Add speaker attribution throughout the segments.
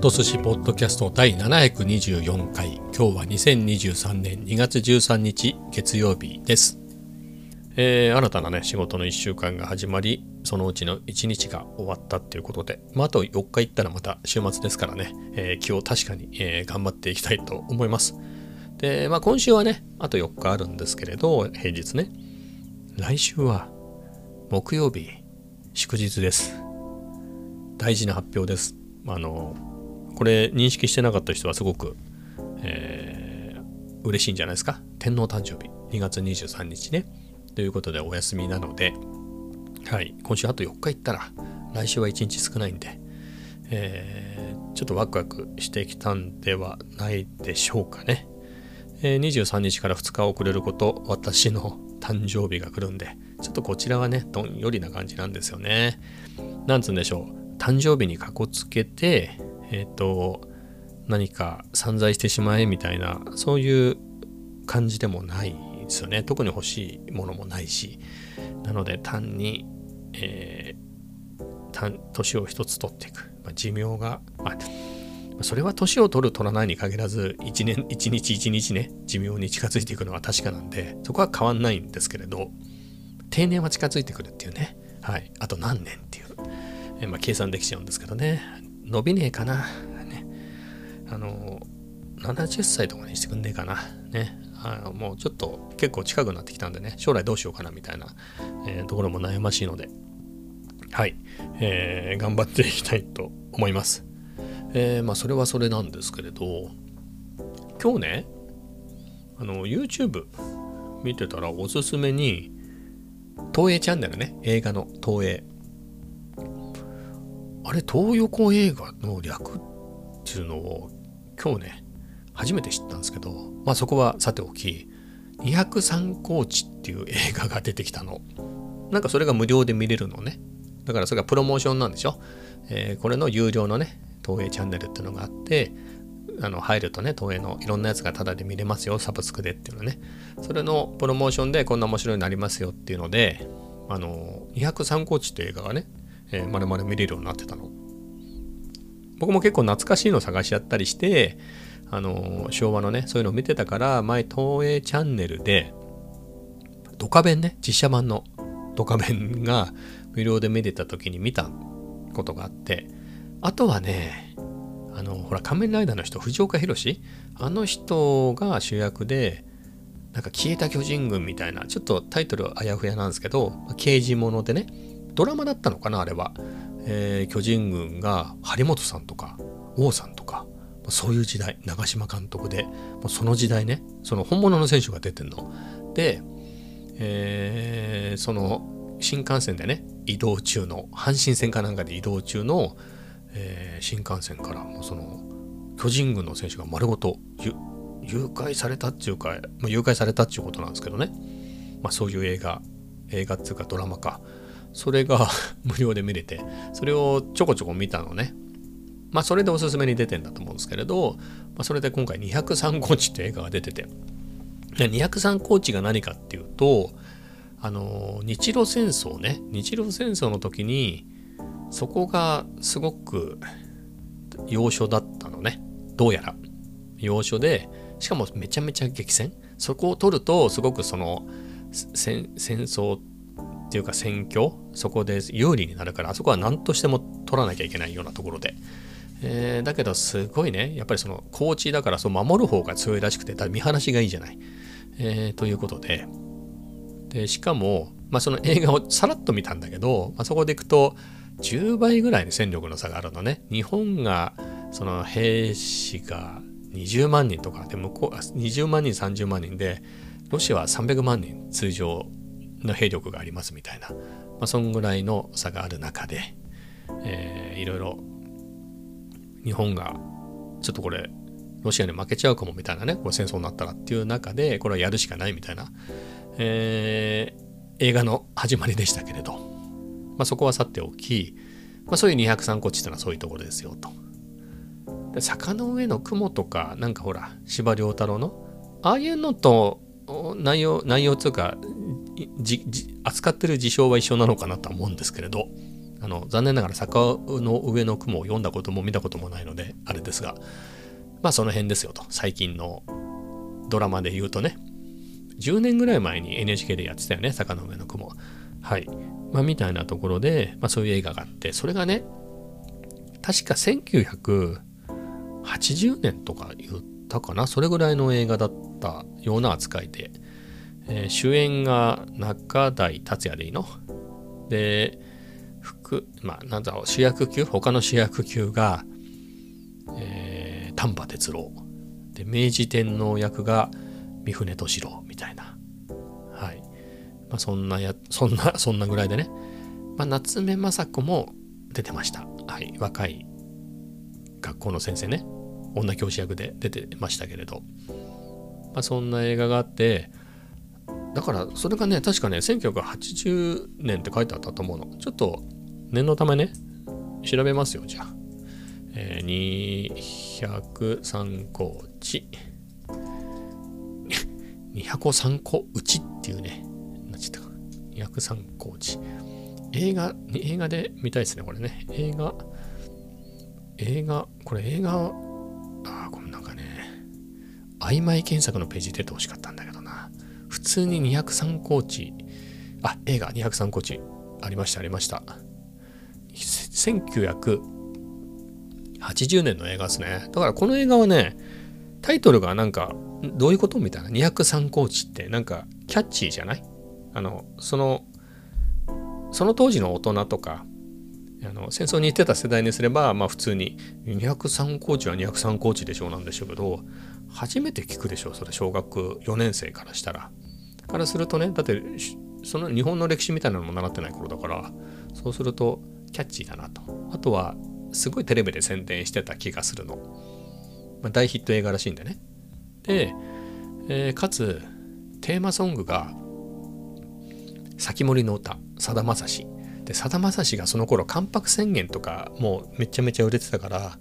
Speaker 1: ト寿司ポッドキャスト第724回。今日は2023年2月13日月曜日です、えー、新たなね仕事の1週間が始まりそのうちの1日が終わったっていうことで、まあ、あと4日行ったらまた週末ですからね、えー、今日確かに、えー、頑張っていきたいと思います。で、まあ、今週はねあと4日あるんですけれど平日ね。来週は木曜日祝日です。大事な発表です。あのこれ認識してなかった人はすごく、えー、嬉しいんじゃないですか。天皇誕生日2月23日ね。ということでお休みなのではい。今週あと4日行ったら来週は1日少ないんで、えー、ちょっとワクワクしてきたんではないでしょうかね、えー、23日から2日遅れること私の誕生日が来るんでちょっとこちらはねどんよりな感じなんですよね。なんつうんでしょう。誕生日にかこつけてえっ、ー、と何か散財してしまえみたいなそういう感じでもないですよね。特に欲しいものもないし。なので単に、えー、年を一つ取っていく、まあ、寿命が、まあ、それは年を取る取らないに限らず一年一日一日ね寿命に近づいていくのは確かなんでそこは変わんないんですけれど定年は近づいてくるっていうね。はい。あと何年っていう、え、まあ、計算できちゃうんですけどね。伸びねえかな。ね。あの、70歳とかにしてくんねえかな。ね。あのもうちょっと結構近くなってきたんでね、将来どうしようかなみたいな、えー、ところも悩ましいので、はい、えー、頑張っていきたいと思います。えー、まあそれはそれなんですけれど、今日ね、あの、YouTube 見てたらおすすめに、東映チャンネルね、映画の東映。あれ東横映画の略っていうのを今日ね初めて知ったんですけどまあそこはさておき203コーチっていう映画が出てきたの。なんかそれが無料で見れるのね。だからそれがプロモーションなんでしょ、えー、これの有料のね東映チャンネルっていうのがあってあの入るとね東映のいろんなやつがタダで見れますよサブスクでっていうのね。それのプロモーションでこんな面白いのありますよっていうのであの203コーチっていう映画がねえ、まるまる見れるようになってたの。僕も結構懐かしいの探しちゃったりして、あの、昭和のね、そういうのを見てたから、前、東映チャンネルで、ドカベンね、実写版のドカベンが無料で見れた時に見たことがあって、あとはね、あの、ほら、仮面ライダーの人、藤岡弘あの人が主役で、なんか消えた巨人軍みたいな、ちょっとタイトルあやふやなんですけど、刑事物でね、ドラマだったのかなあれは、えー、巨人軍が張本さんとか王さんとかそういう時代長嶋監督でその時代ねその本物の選手が出てんの。で、えー、その新幹線でね移動中の阪神線かなんかで移動中の、えー、新幹線からもうその巨人軍の選手が丸ごと誘拐されたっていうか、まあ、誘拐されたっていうことなんですけどね、まあ、そういう映画映画っていうかドラマか。それが 無料で見れて、それをちょこちょこ見たのね。まあ、それでおすすめに出てんだと思うんですけれど、まあ、それで今回203コーチって映画が出てて、203コーチが何かっていうと、あの、日露戦争ね、日露戦争の時に、そこがすごく要所だったのね。どうやら。要所で、しかもめちゃめちゃ激戦。そこを取ると、すごくその戦争っていうか選挙？そこで有利になるからあそこは何としても取らなきゃいけないようなところで、えー、だけどすごいね。やっぱりそのコーチだからそう守る方が強いらしくて見晴らしがいいじゃない、えー、ということで。でしかも、まあ、その映画をさらっと見たんだけど、まあ、そこでいくと10倍ぐらいの戦力の差があるのね。日本がその兵士が20万人とかで向こう20万人30万人でロシアは300万人通常。の兵力がありますみたいな、まあ、そんぐらいの差がある中で、えー、いろいろ日本がちょっとこれロシアに負けちゃうかもみたいなねこう戦争になったらっていう中でこれはやるしかないみたいな、えー、映画の始まりでしたけれど、まあ、そこはさておき、まあ、そういう203個地っていうのはそういうところですよと。で坂の上の雲とかなんかほら司馬太郎のああいうのと内容内容つうか扱ってる事象は一緒なのかなとは思うんですけれどあの残念ながら坂の上の雲を読んだことも見たこともないのであれですがまあその辺ですよと。最近のドラマで言うとね。10年ぐらい前に NHK でやってたよね坂の上の雲。はい。まあみたいなところで、まあ、そういう映画があってそれがね確か1980年とか言ったかな。それぐらいの映画だったような扱いで、えー、主演が中台達也でいいの？で副まあなんだろう主役級？他の主役級が、えー、丹波哲郎。で明治天皇役が三船敏郎みたいな。はい。まあそんなやそんな そんなぐらいでね、まあ、夏目雅子も出てました。はい。若い学校の先生ね。女教師役で出てましたけれど、まあ、そんな映画があってだからそれがね確かね1980年って書いてあったと思うの。ちょっと念のためね調べますよじゃあ、えー、203個地203 個うちっていうねなっちゃったか。203個地映画映画で見たいですねこれね。映画映画これ映画ああこれなんかね曖昧検索のページ出てほしかったんだけど。普通に203コーチあ映画203コーチありましたありました。1980年の映画ですね。だからこの映画はねタイトルがなんかどういうことみたいな。203コーチってなんかキャッチーじゃない？あのそのその当時の大人とかあの戦争に行ってた世代にすればまあ普通に203コーチは203コーチでしょうなんでしょうけど初めて聞くでしょうそれ小学4年生からしたら。からするとねだってその日本の歴史みたいなのも習ってない頃だからそうするとキャッチーだなと。あとはすごいテレビで宣伝してた気がするの。まあ、大ヒット映画らしいんでね。で、えー、かつテーマソングが「先森の歌」さだまさしでさだまさしがその頃関白宣言とかもうめちゃめちゃ売れてたから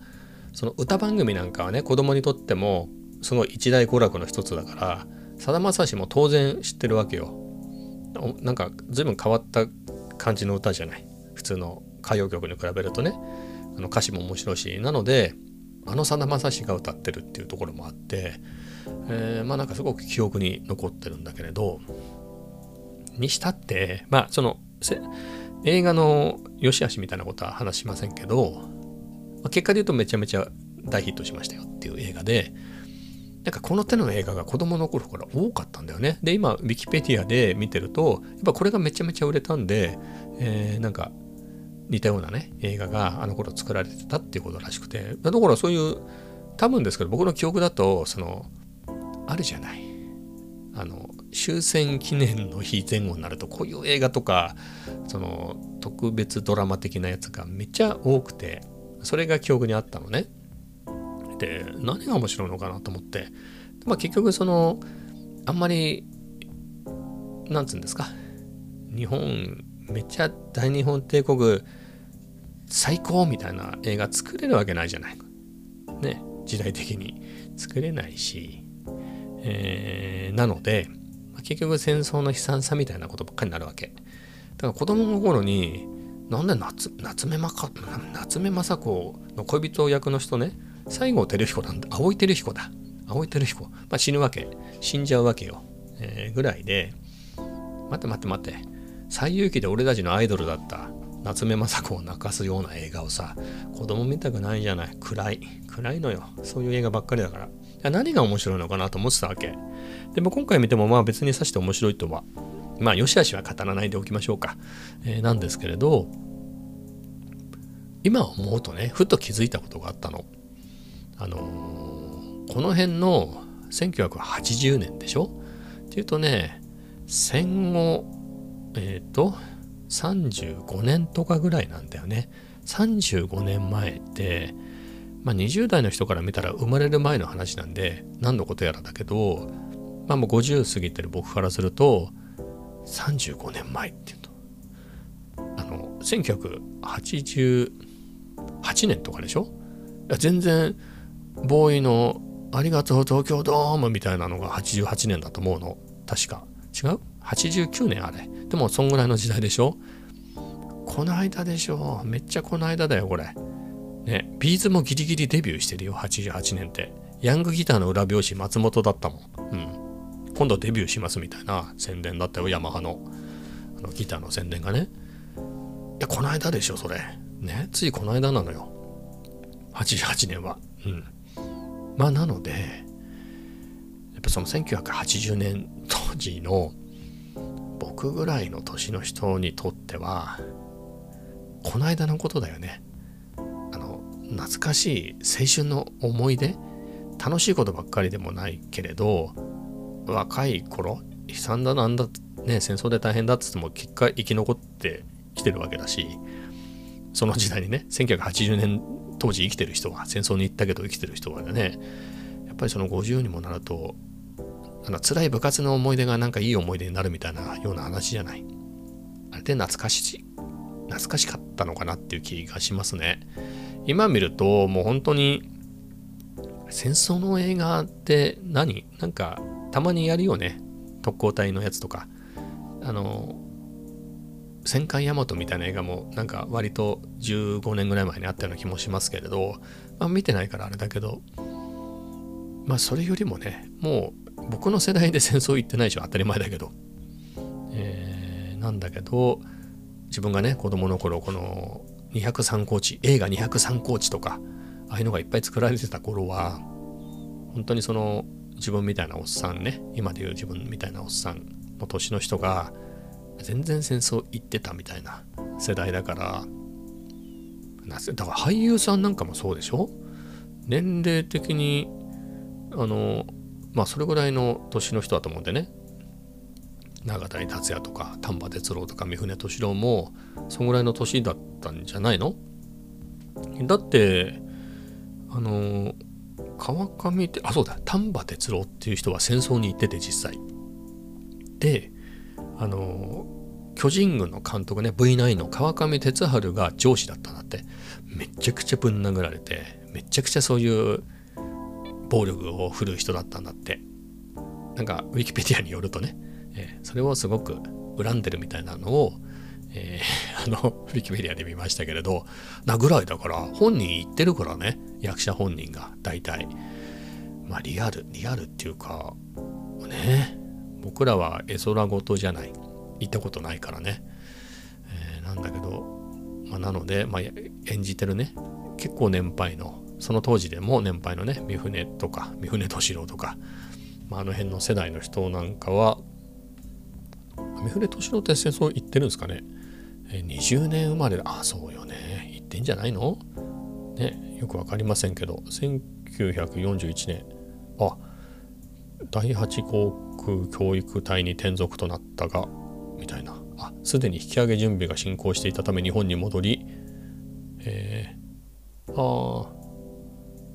Speaker 1: その歌番組なんかはね子供にとってもすごい一大娯楽の一つだからさだまさしも当然知ってるわけよ。なんか随分変わった感じの歌じゃない？普通の歌謡曲に比べるとね。あの歌詞も面白いし。なのであのさだまさしが歌ってるっていうところもあって、えー、まあなんかすごく記憶に残ってるんだけれど。にしたってまあその映画の良し悪しみたいなことは話しませんけど、まあ、結果で言うとめちゃめちゃ大ヒットしましたよっていう映画で。なんかこの手の映画が子供の頃から多かったんだよね。で今ウィキペディアで見てるとやっぱこれがめちゃめちゃ売れたんで、えー、なんか似たようなね映画があの頃作られてたっていうことらしくてだからそういう多分ですけど僕の記憶だとそのあるじゃないあの終戦記念の日前後になるとこういう映画とかその特別ドラマ的なやつがめっちゃ多くてそれが記憶にあったのね。で何が面白いのかなと思って、まあ、結局そのあんまりなんつうんですか日本めっちゃ大日本帝国最高みたいな映画作れるわけないじゃない。ね時代的に作れないし、えー、なので、結局戦争の悲惨さみたいなことばっかりになるわけ。だから子供の頃になんで夏夏目まか夏目雅子の恋人役の人ね西郷輝彦なんだ。青井輝彦だ。青井輝彦、まあ、死ぬわけ。死んじゃうわけよ、えー、ぐらいで。待って待って待って。最有機で俺たちのアイドルだった。夏目雅子を泣かすような映画をさ。子供見たくないじゃない。暗い。暗いのよ。そういう映画ばっかりだから。何が面白いのかなと思ってたわけ。でも今回見てもまあ別にさして面白いとは。まあよしあしは語らないでおきましょうか、えー、なんですけれど。今思うとねふと気づいたことがあったの。あのー、この辺の1980年でしょ？っていうとね戦後えっ、ー、と35年とかぐらいなんだよね。35年前って、まあ、20代の人から見たら生まれる前の話なんで何のことやらだけど、まあ、もう50過ぎてる僕からすると35年前っていうと。あの1988年とかでしょ？全然ボーイの「ありがとう東京ドーム」みたいなのが88年だと思うの。確か。違う？89年あれ。でもそんぐらいの時代でしょ？この間でしょ。めっちゃこの間だよこれ。ね。ビーズもギリギリデビューしてるよ88年って。ヤングギターの裏表紙松本だったもん。うん。今度デビューしますみたいな宣伝だったよヤマハの。あのギターの宣伝がね。いやこの間でしょそれ。ね。ついこの間なのよ。88年は。うん。まあなのでやっぱその1980年当時の僕ぐらいの年の人にとってはこの間のことだよね。あの懐かしい青春の思い出。楽しいことばっかりでもないけれど若い頃悲惨だなんだね戦争で大変だっつっても結果生き残ってきてるわけだしその時代にね1980年当時生きてる人は戦争に行ったけど生きてる人はねやっぱりその50にもなるとあの辛い部活の思い出がなんかいい思い出になるみたいなような話じゃない？あれで懐かしい懐かしかったのかなっていう気がしますね。今見るともう本当に戦争の映画って何？なんかたまにやるよね。特攻隊のやつとか。あの戦艦大和みたいな映画もなんか割と15年ぐらい前にあったような気もしますけれど、まあ、見てないからあれだけどまあそれよりもねもう僕の世代で戦争行ってないでしょ当たり前だけど、えー、なんだけど自分がね子供の頃この203高地映画203高地とかああいうのがいっぱい作られてた頃は本当にその自分みたいなおっさんね今でいう自分みたいなおっさんの年の人が全然戦争行ってたみたいな世代だから。だから俳優さんなんかもそうでしょ？年齢的にあのまあそれぐらいの年の人だと思うんでね。永谷達也とか丹波哲郎とか三船敏郎もそんぐらいの年だったんじゃないの？だってあの川上ってあそうだ丹波哲郎っていう人は戦争に行ってて実際。であの巨人軍の監督ね V9 の川上哲治が上司だったんだって。めちゃくちゃぶん殴られてめちゃくちゃそういう暴力を振るう人だったんだって。なんかウィキペディアによるとね、えー、それをすごく恨んでるみたいなのを、えー、あのウィキペディアで見ましたけれどなぐらいだから本人言ってるからね役者本人が大体。まあリアルリアルっていうかね。僕らは絵空事じゃない。行ったことないからね、えー、なんだけど、まあ、なので、まあ、演じてるね。結構年配の。その当時でも年配のね。三船とか三船敏郎とか、まあ、あの辺の世代の人なんかは三船敏郎って戦争行ってるんですかね、え、20年生まれで。あそうよね。行ってんじゃないの？ねよく分かりませんけど。1941年。あ第8航空教育隊に転属となったがみたいな。あすでに引き上げ準備が進行していたため日本に戻りえー、あ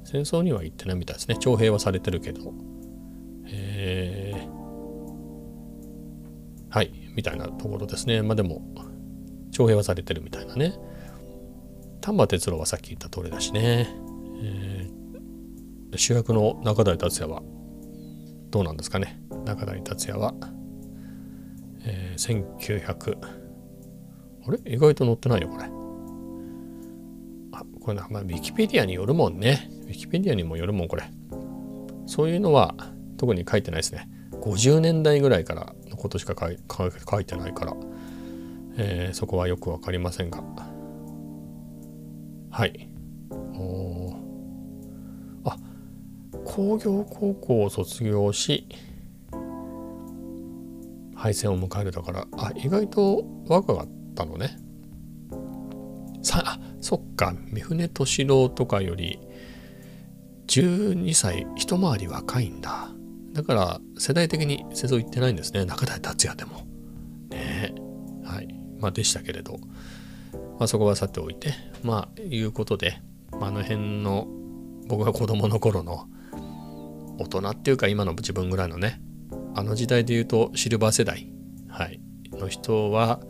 Speaker 1: 戦争には行ってないみたいですね。徴兵はされてるけど。えー、はいみたいなところですね。まあでも徴兵はされてるみたいなね。丹波哲郎はさっき言った通りだしね、えー、主役の中台達也はどうなんですかね。中台達也は。えー、1900あれ？意外と載ってないよこれ。あこれな、まあ、ウィキペディアによるもんね。ウィキペディアにもよるもんこれ。そういうのは特に書いてないですね。50年代ぐらいからのことしか書い書いてないから、えー、そこはよく分かりませんが。はい。工業高校を卒業し敗戦を迎えるだからあ意外と若かったのね。さあそっか。三船敏郎とかより12歳一回り若いんだ。だから世代的に戦争行ってないんですね。中台達也でも。ね。えはい。まあでしたけれど、まあ、そこはさておいて。まあいうことで、まあ、あの辺の僕が子供の頃の大人っていうか今の自分ぐらいのねあの時代で言うとシルバー世代、はい、の人は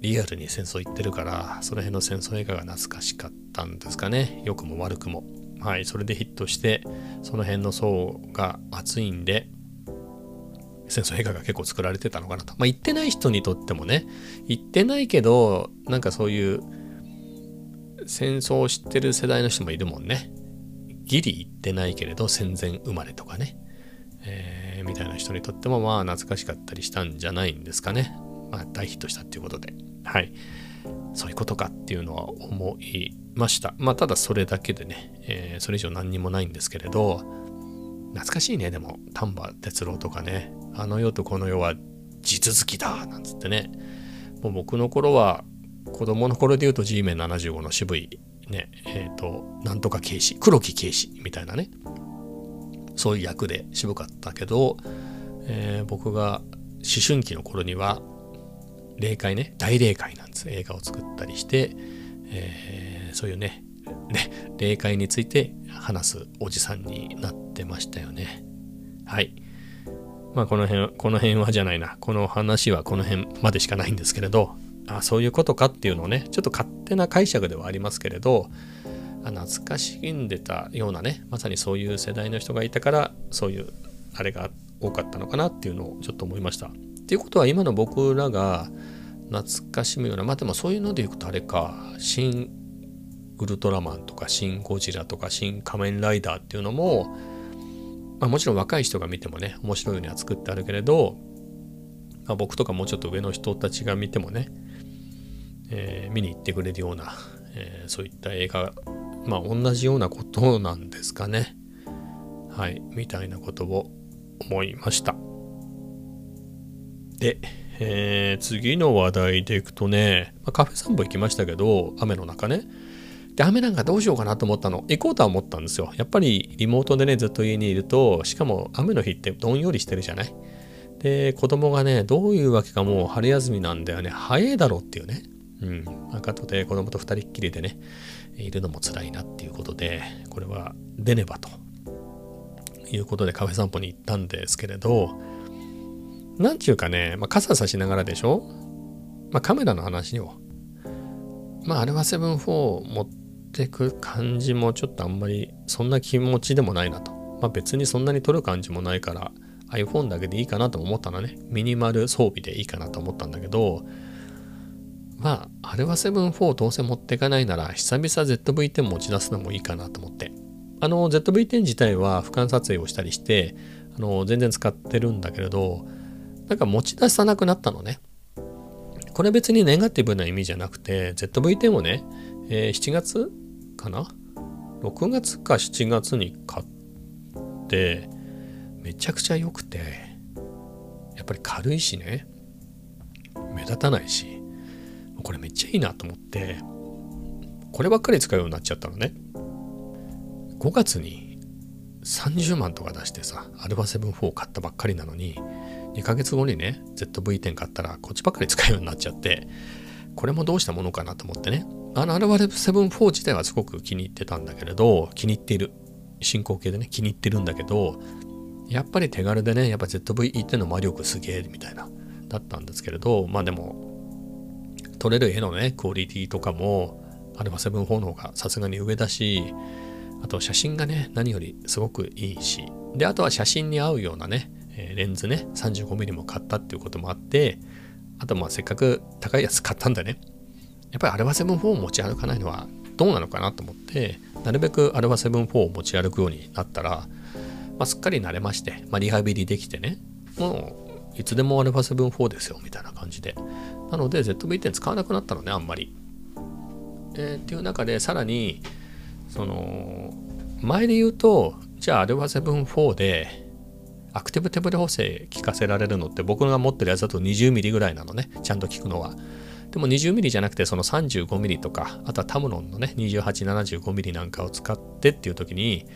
Speaker 1: リアルに戦争行ってるからその辺の戦争映画が懐かしかったんですかね良くも悪くもはいそれでヒットしてその辺の層が厚いんで戦争映画が結構作られてたのかなと。まあ行ってない人にとってもね行ってないけどなんかそういう戦争を知ってる世代の人もいるもんね。ギリ行ってないけれど戦前生まれとかね、えー、みたいな人にとってもまあ懐かしかったりしたんじゃないんですかね。まあ大ヒットしたっていうことで。はい。そういうことかっていうのは思いました。まあただそれだけでね、えー、それ以上何にもないんですけれど、懐かしいね、でも丹波哲郎とかね、あの世とこの世は地続きだなんつってね、もう僕の頃は子供の頃で言うと G メン75の渋いね、えっ、ー、と、なんとか警視、黒木警視みたいなね、そういう役で渋かったけど、えー、僕が思春期の頃には霊界ね大霊界なんです。映画を作ったりして、えー、そういうねね霊界について話すおじさんになってましたよね。はい。まあこの辺この辺はじゃないな。この話はこの辺までしかないんですけれど。あそういうことかっていうのをねちょっと勝手な解釈ではありますけれど懐かしんでたようなねまさにそういう世代の人がいたからそういうあれが多かったのかなっていうのをちょっと思いました。っていうことは今の僕らが懐かしむようなまあでもそういうのでいくとあれか「新ウルトラマン」とか「新ゴジラ」とか「新仮面ライダー」っていうのも、まあ、もちろん若い人が見てもね面白いようには作ってあるけれど、まあ、僕とかもうちょっと上の人たちが見てもね、えー、見に行ってくれるような、えー、そういった映画まあ同じようなことなんですかねはいみたいなことを思いましたでえー、次の話題でいくとね、まあ、カフェ散歩行きましたけど、雨の中ね。で、雨なんかどうしようかなと思ったの。行こうとは思ったんですよ。やっぱりリモートでね、ずっと家にいると、しかも雨の日ってどんよりしてるじゃないで、子供がね、どういうわけかもう春休みなんだよね。早いだろうっていうね。うん。あとで子供と二人っきりでね、いるのも辛いなっていうことで、これは出ねばということでカフェ散歩に行ったんですけれど、なんちゅうかね、まあ、傘差しながらでしょ？まあ、カメラの話を。まあ、あれは7-4持ってく感じもちょっとあんまりそんな気持ちでもないなと。まあ、別にそんなに撮る感じもないから iPhone だけでいいかなと思ったのね。ミニマル装備でいいかなと思ったんだけど、まあ、あれは7-4どうせ持っていかないなら、久々 ZV-10 持ち出すのもいいかなと思って。あの、ZV-10 自体は俯瞰撮影をしたりして、あの、全然使ってるんだけれど、なんか持ち出さなくなったのね。これ別にネガティブな意味じゃなくて、ZV-10 をね、えー、7月かな ?6 月か7月に買って、めちゃくちゃ良くて、やっぱり軽いしね、目立たないし、これめっちゃいいなと思って、こればっかり使うようになっちゃったのね。5月に30万とか出してさ、アルファ7-4買ったばっかりなのに、2ヶ月後にね ZV-10 買ったらこっちばっかり使うようになっちゃってこれもどうしたものかなと思ってねあの RR7-4 自体はすごく気に入ってたんだけれど気に入っている進行形でね気に入ってるんだけどやっぱり手軽でねやっぱ ZV-10 の魔力すげえみたいなだったんですけれどまあでも撮れる絵のねクオリティとかも α7-4 の方がさすがに上だしあと写真がね何よりすごくいいしであとは写真に合うようなねレンズね 35mm も買ったっていうこともあってあとまあせっかく高いやつ買ったんだね。やっぱりアルファ7-4を持ち歩かないのはどうなのかなと思ってなるべくアルファ7-4を持ち歩くようになったら、まあ、すっかり慣れまして、まあ、リハビリできてねもういつでもアルファ7-4ですよみたいな感じで。なので ZV-10 使わなくなったのねあんまり、えー、っていう中でさらにその前で言うとじゃあアルファ7-4でアクティブ手ブレ補正効かせられるのって僕が持ってるやつだと 20mm ぐらいなのねちゃんと効くのは。でも 20mm じゃなくてその 35mm とかあとはタムロンのね 2875mm なんかを使ってっていう時に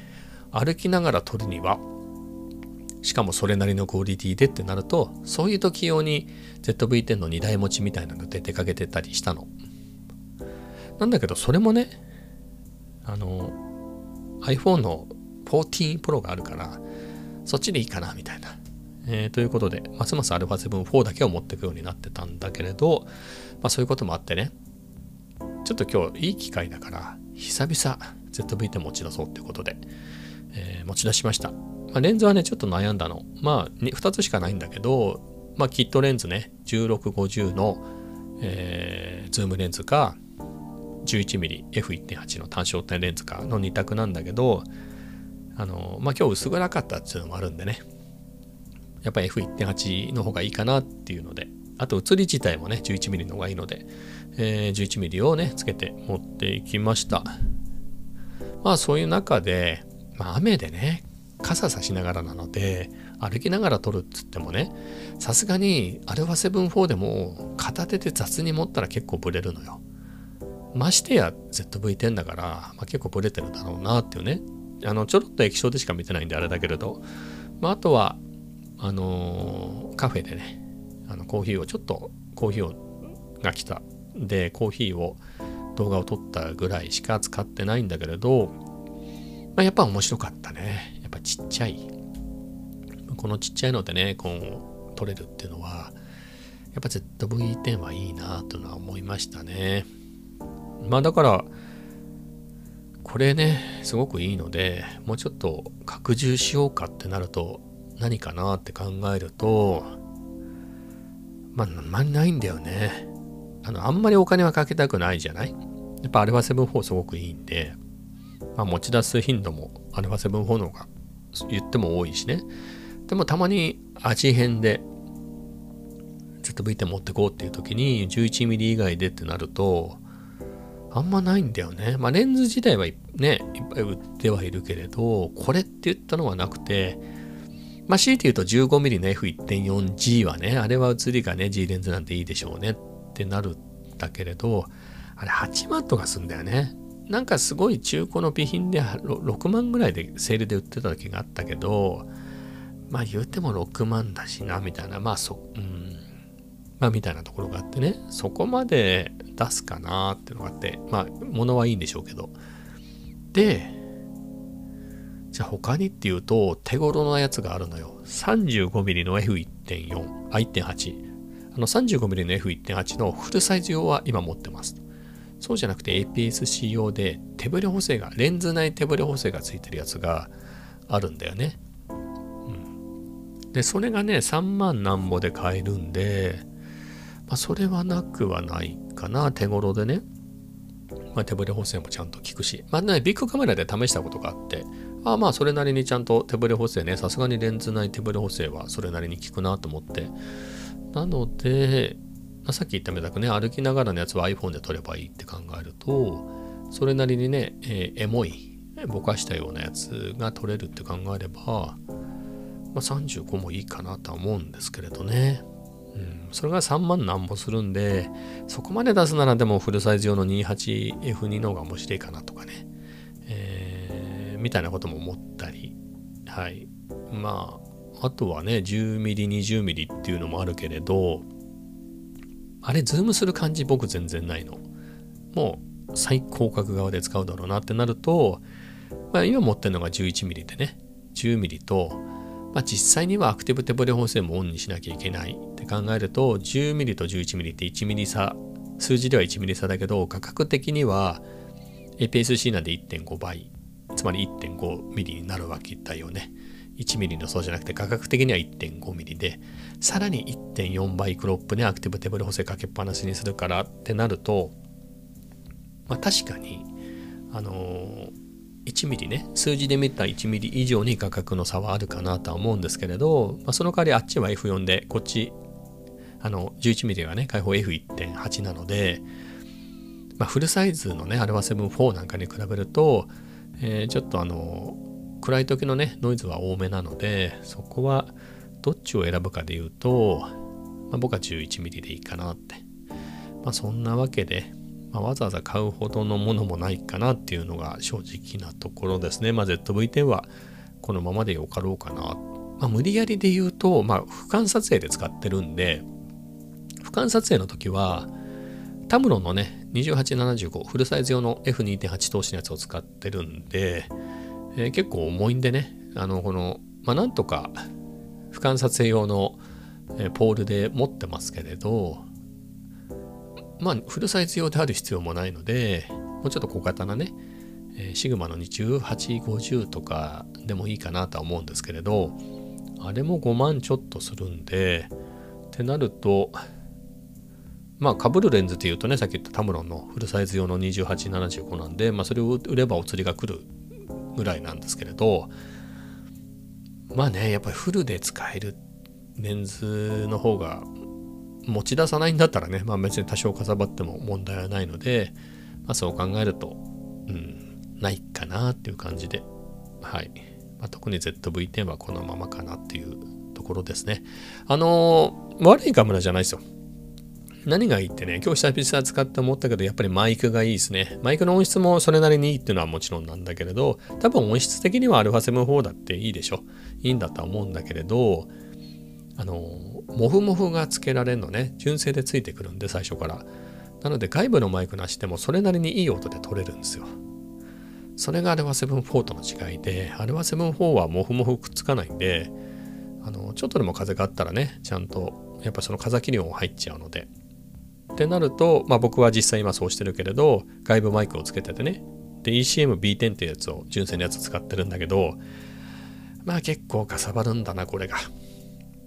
Speaker 1: 歩きながら撮るにはしかもそれなりのクオリティでってなるとそういう時用に ZV-10 の2台持ちみたいなので出かけてたりしたのなんだけどそれもねあの iPhone の14 Pro があるからそっちでいいかなみたいな。えー、ということで、ますます α7-4 だけを持っていくようになってたんだけれど、まあ、そういうこともあってね、ちょっと今日いい機会だから、久々 ZV-10 持ち出そうってことで、えー、持ち出しました。まあ、レンズはね、ちょっと悩んだの。まあ、2つしかないんだけど、まあ、キットレンズね、1650の、えー、ズームレンズか、11mmF1.8 の単焦点レンズかの2択なんだけど、あの、まあ、今日薄暗かったっていうのもあるんでね、やっぱり F1.8 の方がいいかなっていうので、あと写り自体もね、11mm の方がいいので、えー、11mm をね、つけて持っていきました。まあそういう中で、まあ雨でね、傘さしながらなので、歩きながら撮るっつってもね、さすがに α7-4 でも片手で雑に持ったら結構ブレるのよ。ましてや ZV-10 だから、まあ、結構ブレてるだろうなっていうね。あの、ちょろっと液晶でしか見てないんであれだけれど、まあ、あとは、あのー、カフェでね、あのコーヒーをちょっとコーヒーをが来たでコーヒーを動画を撮ったぐらいしか使ってないんだけれど、まあ、やっぱ面白かったねぱちっちゃい。このちっちゃいのでねこう撮れるっていうのはやっぱ ZV-10 はいいなというのは思いましたね。まあだからこれねすごくいいのでもうちょっと拡充しようかってなると何かなって考えるとまあ、あんまりないんだよね。あの、あんまりお金はかけたくないじゃない？やっぱ α7-4 すごくいいんで、まあ、持ち出す頻度も α7-4 の方が言っても多いしね。でもたまに味変で ZV-10 持ってこうっていう時に 11mm 以外でってなると、あんまないんだよね。まあレンズ自体はね、いっぱい売ってはいるけれど、これって言ったのはなくて、まあ、強いて言うと 15mm の F1.4G はね、あれは写りがね、G レンズなんていいでしょうねってなるんだけれど、あれ8万とかすんだよね。なんかすごい中古の備品で6万ぐらいでセールで売ってた時があったけど、まあ言うても6万だしな、みたいな、まあそ、うん、まあみたいなところがあってね、そこまで出すかなっていうのがあって、まあ物はいいんでしょうけど。で、じゃあ他にっていうと手頃なやつがあるのよ。35mm の F1.4、あ、1.8。あの 35mm の F1.8 のフルサイズ用は今持ってます。そうじゃなくて APS-C 用で手ブレ補正が、レンズ内手ブレ補正がついてるやつがあるんだよね。うん、で、それがね、3万なんぼで買えるんで、まあ、それはなくはないかな、手頃でね。まあ、手ブレ補正もちゃんと効くし、まあね、ビッグカメラで試したことがあって、あまあそれなりにちゃんと手ブレ補正ね、さすがにレンズ内手ブレ補正はそれなりに効くなと思って。なので、さっき言ったみたくね、歩きながらのやつは iPhone で撮ればいいって考えると、それなりにね、えー、エモい、ぼかしたようなやつが撮れるって考えれば、まあ、35もいいかなとは思うんですけれどね。うん、それが3万なんぼするんで、そこまで出すならでもフルサイズ用の 28F2 の方が面白いかなとかね。えーみたいなことも思ったり、はい。まあ、あとはね、10mm、20mm っていうのもあるけれど、あれ、ズームする感じ僕全然ないの。もう最広角側で使うだろうなってなると、まあ、今持ってるのが 11mm でね、10mm と、まあ、実際にはアクティブ手ブレ補正もオンにしなきゃいけないって考えると、10mm と 11mm って 1mm 差、数字では 1mm 差だけど、画角的には APS-C なんで1.5倍つまり 1.5mm になるわけだよね。1mm のそうじゃなくて画角的には 1.5mm で、さらに1.4倍クロップでアクティブテーブル補正かけっぱなしにするからってなると、まあ確かに、あのー、1mm ね、数字で見た 1mm 以上に価格の差はあるかなとは思うんですけれど、まあ、その代わりあっちは F4 で、こっち、あの、11mm はね、開放 F1.8 なので、まあ、フルサイズのね、アルファ7-4なんかに比べると、えー、ちょっとあの暗い時のねノイズは多めなのでそこはどっちを選ぶかで言うと、まあ、僕は 11mm でいいかなって、まあ、そんなわけで、まあ、わざわざ買うほどのものもないかなっていうのが正直なところですね、まあ、ZV-10 はこのままでよかろうかな、まあ、無理やりで言うと、まあ、俯瞰撮影で使ってるんで俯瞰撮影の時はタムロンのね2875フルサイズ用の F2.8 投資のやつを使ってるんで、えー、結構重いんでね、あの、この、まあ、なんとか俯瞰撮影用の、えー、ポールで持ってますけれど、まあ、フルサイズ用である必要もないので、もうちょっと小型なね、えー、シグマの2850とかでもいいかなとは思うんですけれどあれも5万ちょっとするんでってなるとまあかぶるレンズっていうとねさっき言ったタムロンのフルサイズ用の2875なんで、まあ、それを売ればお釣りが来るぐらいなんですけれどまあねやっぱりフルで使えるレンズの方が持ち出さないんだったらね、まあ、別に多少かさばっても問題はないので、まあ、そう考えると、うん、ないかなっていう感じで、はい。まあ、特に ZV-10 はこのままかなっていうところですね。あのー、悪いカメラじゃないですよ。何がいいってね、今日久々使って思ったけど、やっぱりマイクがいいですね。マイクの音質もそれなりにいいっていうのはもちろんなんだけれど、多分音質的には α7-4 だっていいでしょ。いいんだとは思うんだけれど、あの、モフモフがつけられるのね、純正でついてくるんで、最初から。なので外部のマイクなしでもそれなりにいい音で撮れるんですよ。それが α7-4 との違いで、α7-4 はモフモフくっつかないんで、あの、ちょっとでも風があったらね、ちゃんと、やっぱその風切り音入っちゃうので、 ってなると、まあ、僕は実際今そうしてるけれど外部マイクをつけててね。で ECM-B10 っていうやつを純正のやつ使ってるんだけどまあ結構かさばるんだなこれが。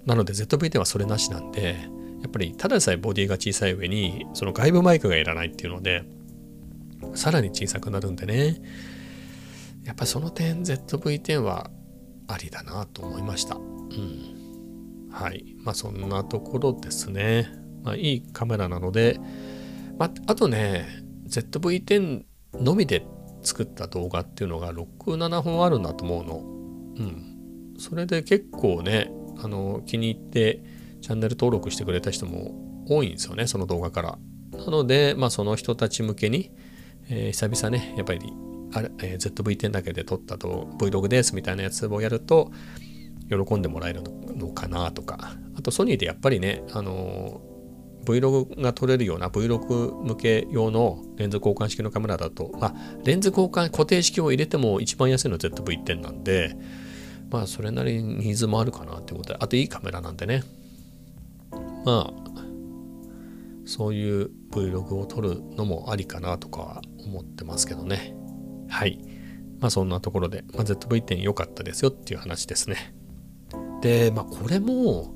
Speaker 1: なので ZV-10 はそれなしなんでやっぱりただでさえボディが小さい上にその外部マイクがいらないっていうのでさらに小さくなるんでね。やっぱその点 ZV-10 はありだなと思いました。うん。はい。まあそんなところですね。まあ、いいカメラなので、まあ、あとね ZV-10 のみで作った動画っていうのが67本あるんだと思うの。うん。それで結構ねあの気に入ってチャンネル登録してくれた人も多いんですよねその動画から。なので、まあ、その人たち向けに、えー、久々ねやっぱりあれ、えー、ZV-10 だけで撮ったと Vlog ですみたいなやつをやると喜んでもらえるのかなとかあとソニーでやっぱりねあのー Vlog が撮れるような Vlog 向け用のレンズ交換式のカメラだと、まあ、レンズ交換固定式を入れても一番安いの ZV-10 なんで、まあ、それなりにニーズもあるかなってことで、あといいカメラなんでね。まあ、そういう Vlog を撮るのもありかなとか思ってますけどね。はい。まあそんなところで、まあ、ZV-10 良かったですよっていう話ですね。で、まあこれも、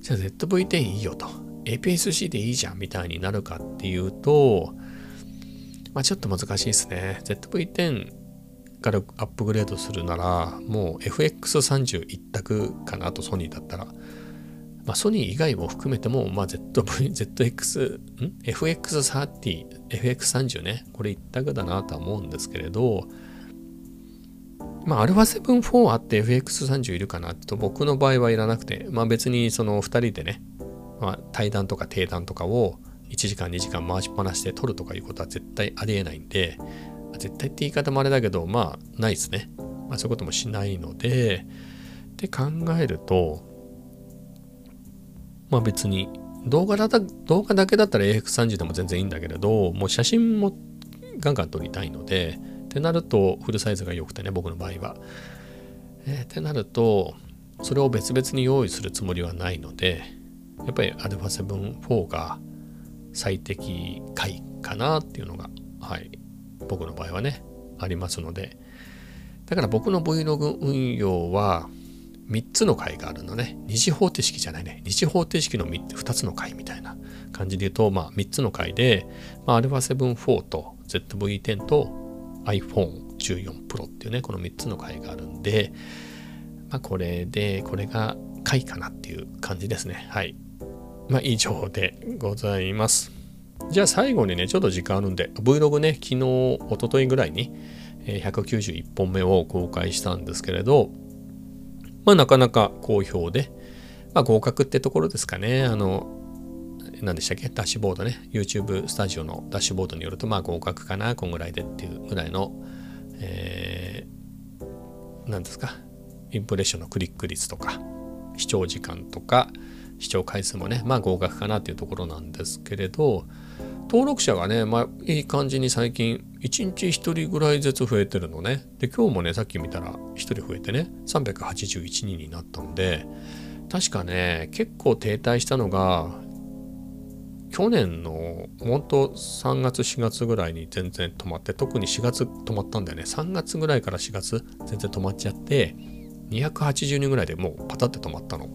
Speaker 1: じゃあ ZV-10 いいよと。APS-C でいいじゃんみたいになるかっていうと、まあ、ちょっと難しいですね。ZV-10 からアップグレードするなら、もう FX30 一択かなとソニーだったら。まあ、ソニー以外も含めても、まあ、ZV、ZX、ん ?FX30、FX30 ね。これ一択だなとは思うんですけれど、まあ、α7-4 あって FX30 いるかなと僕の場合はいらなくて、まあ別にその2人でね、まあ、対談とか定談とかを1時間2時間回しっぱなしで撮るとかいうことは絶対ありえないんで、絶対って言い方もあれだけど、まあ、ないですね。まあ、そういうこともしないので、って考えると、まあ別に動画だ動画だけだったら AX30 でも全然いいんだけれど、もう写真もガンガン撮りたいので、ってなるとフルサイズが良くてね、僕の場合は。えー、ってなると、それを別々に用意するつもりはないので、やっぱり α7-4 が最適解かなっていうのが、はい、僕の場合はね、ありますので、だから僕の Vlog 運用は3つの回があるのね。二次方程式じゃないね。二次方程式の 2, 2つの回みたいな感じで言うと、まあ3つの回で、まあ、α7-4 と ZV-10 と iPhone14 Pro っていうね、この3つの回があるんで、まあこれで、これが回かなっていう感じですね。はい。まあ、以上でございます。じゃあ最後にね、ちょっと時間あるんで、Vlog ね、昨日、おとといぐらいに191本目を公開したんですけれど、まあなかなか好評で、まあ合格ってところですかね。あの、何でしたっけ？ダッシュボードね。YouTube スタジオのダッシュボードによると、まあ合格かな、こんぐらいでっていうぐらいの、えー、何ですか？インプレッションのクリック率とか、視聴時間とか、視聴回数もね、まあ合格かなっていうところなんですけれど、登録者がね、まあいい感じに最近、1日1人ぐらいずつ増えてるのね。で、今日もね、さっき見たら1人増えてね、381人になったんで、確かね、結構停滞したのが、去年の本当3月4月ぐらいに全然止まって特に4月止まったんだよね3月ぐらいから4月全然止まっちゃって280人ぐらいでもうパタって止まったの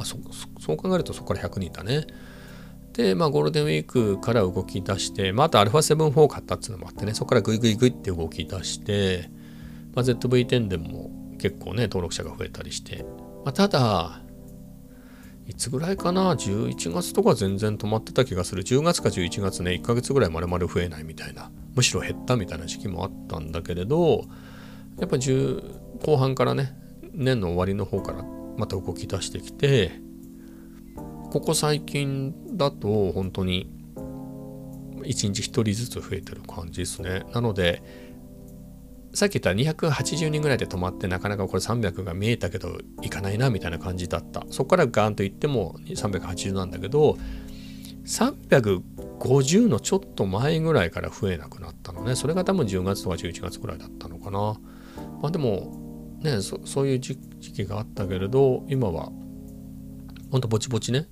Speaker 1: あそそう考えるとそこから100人だね。でまあゴールデンウィークから動き出してまああと α7-4 買ったっていうのもあってね。そこからグイグイグイって動き出して、まあ、ZV-10 でも結構ね登録者が増えたりして、まあ、ただいつぐらいかな？11月とか全然止まってた気がする。10月か11月ね1ヶ月ぐらいまるまる増えないみたいなむしろ減ったみたいな時期もあったんだけれどやっぱ10後半からね年の終わりの方からまた動き出してきてここ最近だと本当に1日1人ずつ増えてる感じですね。なのでさっき言った280人ぐらいで止まってなかなかこれ300が見えたけどいかないなみたいな感じだった。そこからガーンといっても380なんだけど350のちょっと前ぐらいから増えなくなったのね。それが多分10月とか11月ぐらいだったのかな。まあでもねそういう時期があったけれど今はほんとぼちぼちね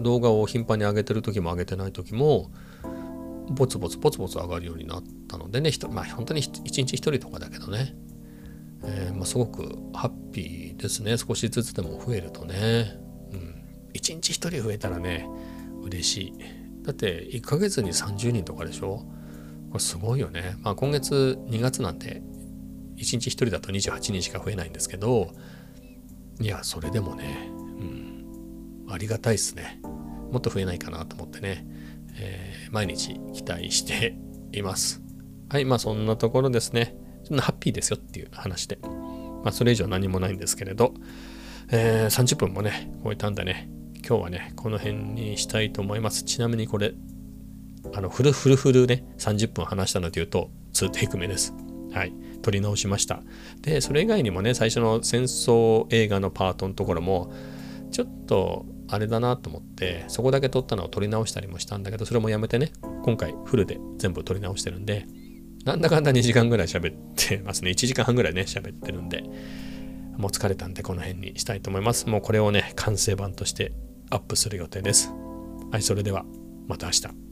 Speaker 1: 動画を頻繁に上げてる時も上げてない時もボツボツポツポツ上がるようになったのでねまあ本当に1日1人とかだけどね、えー、まあ、すごくハッピーですね。少しずつでも増えるとね、うん、1日1人増えたらね嬉しい。だって1ヶ月に30人とかでしょ？これすごいよね、まあ、今月2月なんで1日1人だと28人しか増えないんですけどいやそれでもね、うん、ありがたいっすねもっと増えないかなと思ってねえー、毎日期待しています。はい、まあそんなところですね。そんなハッピーですよっていう話で。まあそれ以上何もないんですけれど、えー、30分もね、超えたんでね、今日はね、この辺にしたいと思います。ちなみにこれ、あの、フルフルフルね、30分話したので言うと、2テイク目です。はい。撮り直しました。で、それ以外にもね、最初の戦争映画のパートのところも、ちょっとあれだなと思ってそこだけ撮ったのを撮り直したりもしたんだけどそれもやめてね今回フルで全部撮り直してるんでなんだかんだ2時間ぐらい喋ってますね1時間半ぐらいね喋ってるんでもう疲れたんでこの辺にしたいと思いますもうこれをね完成版としてアップする予定ですはいそれではまた明日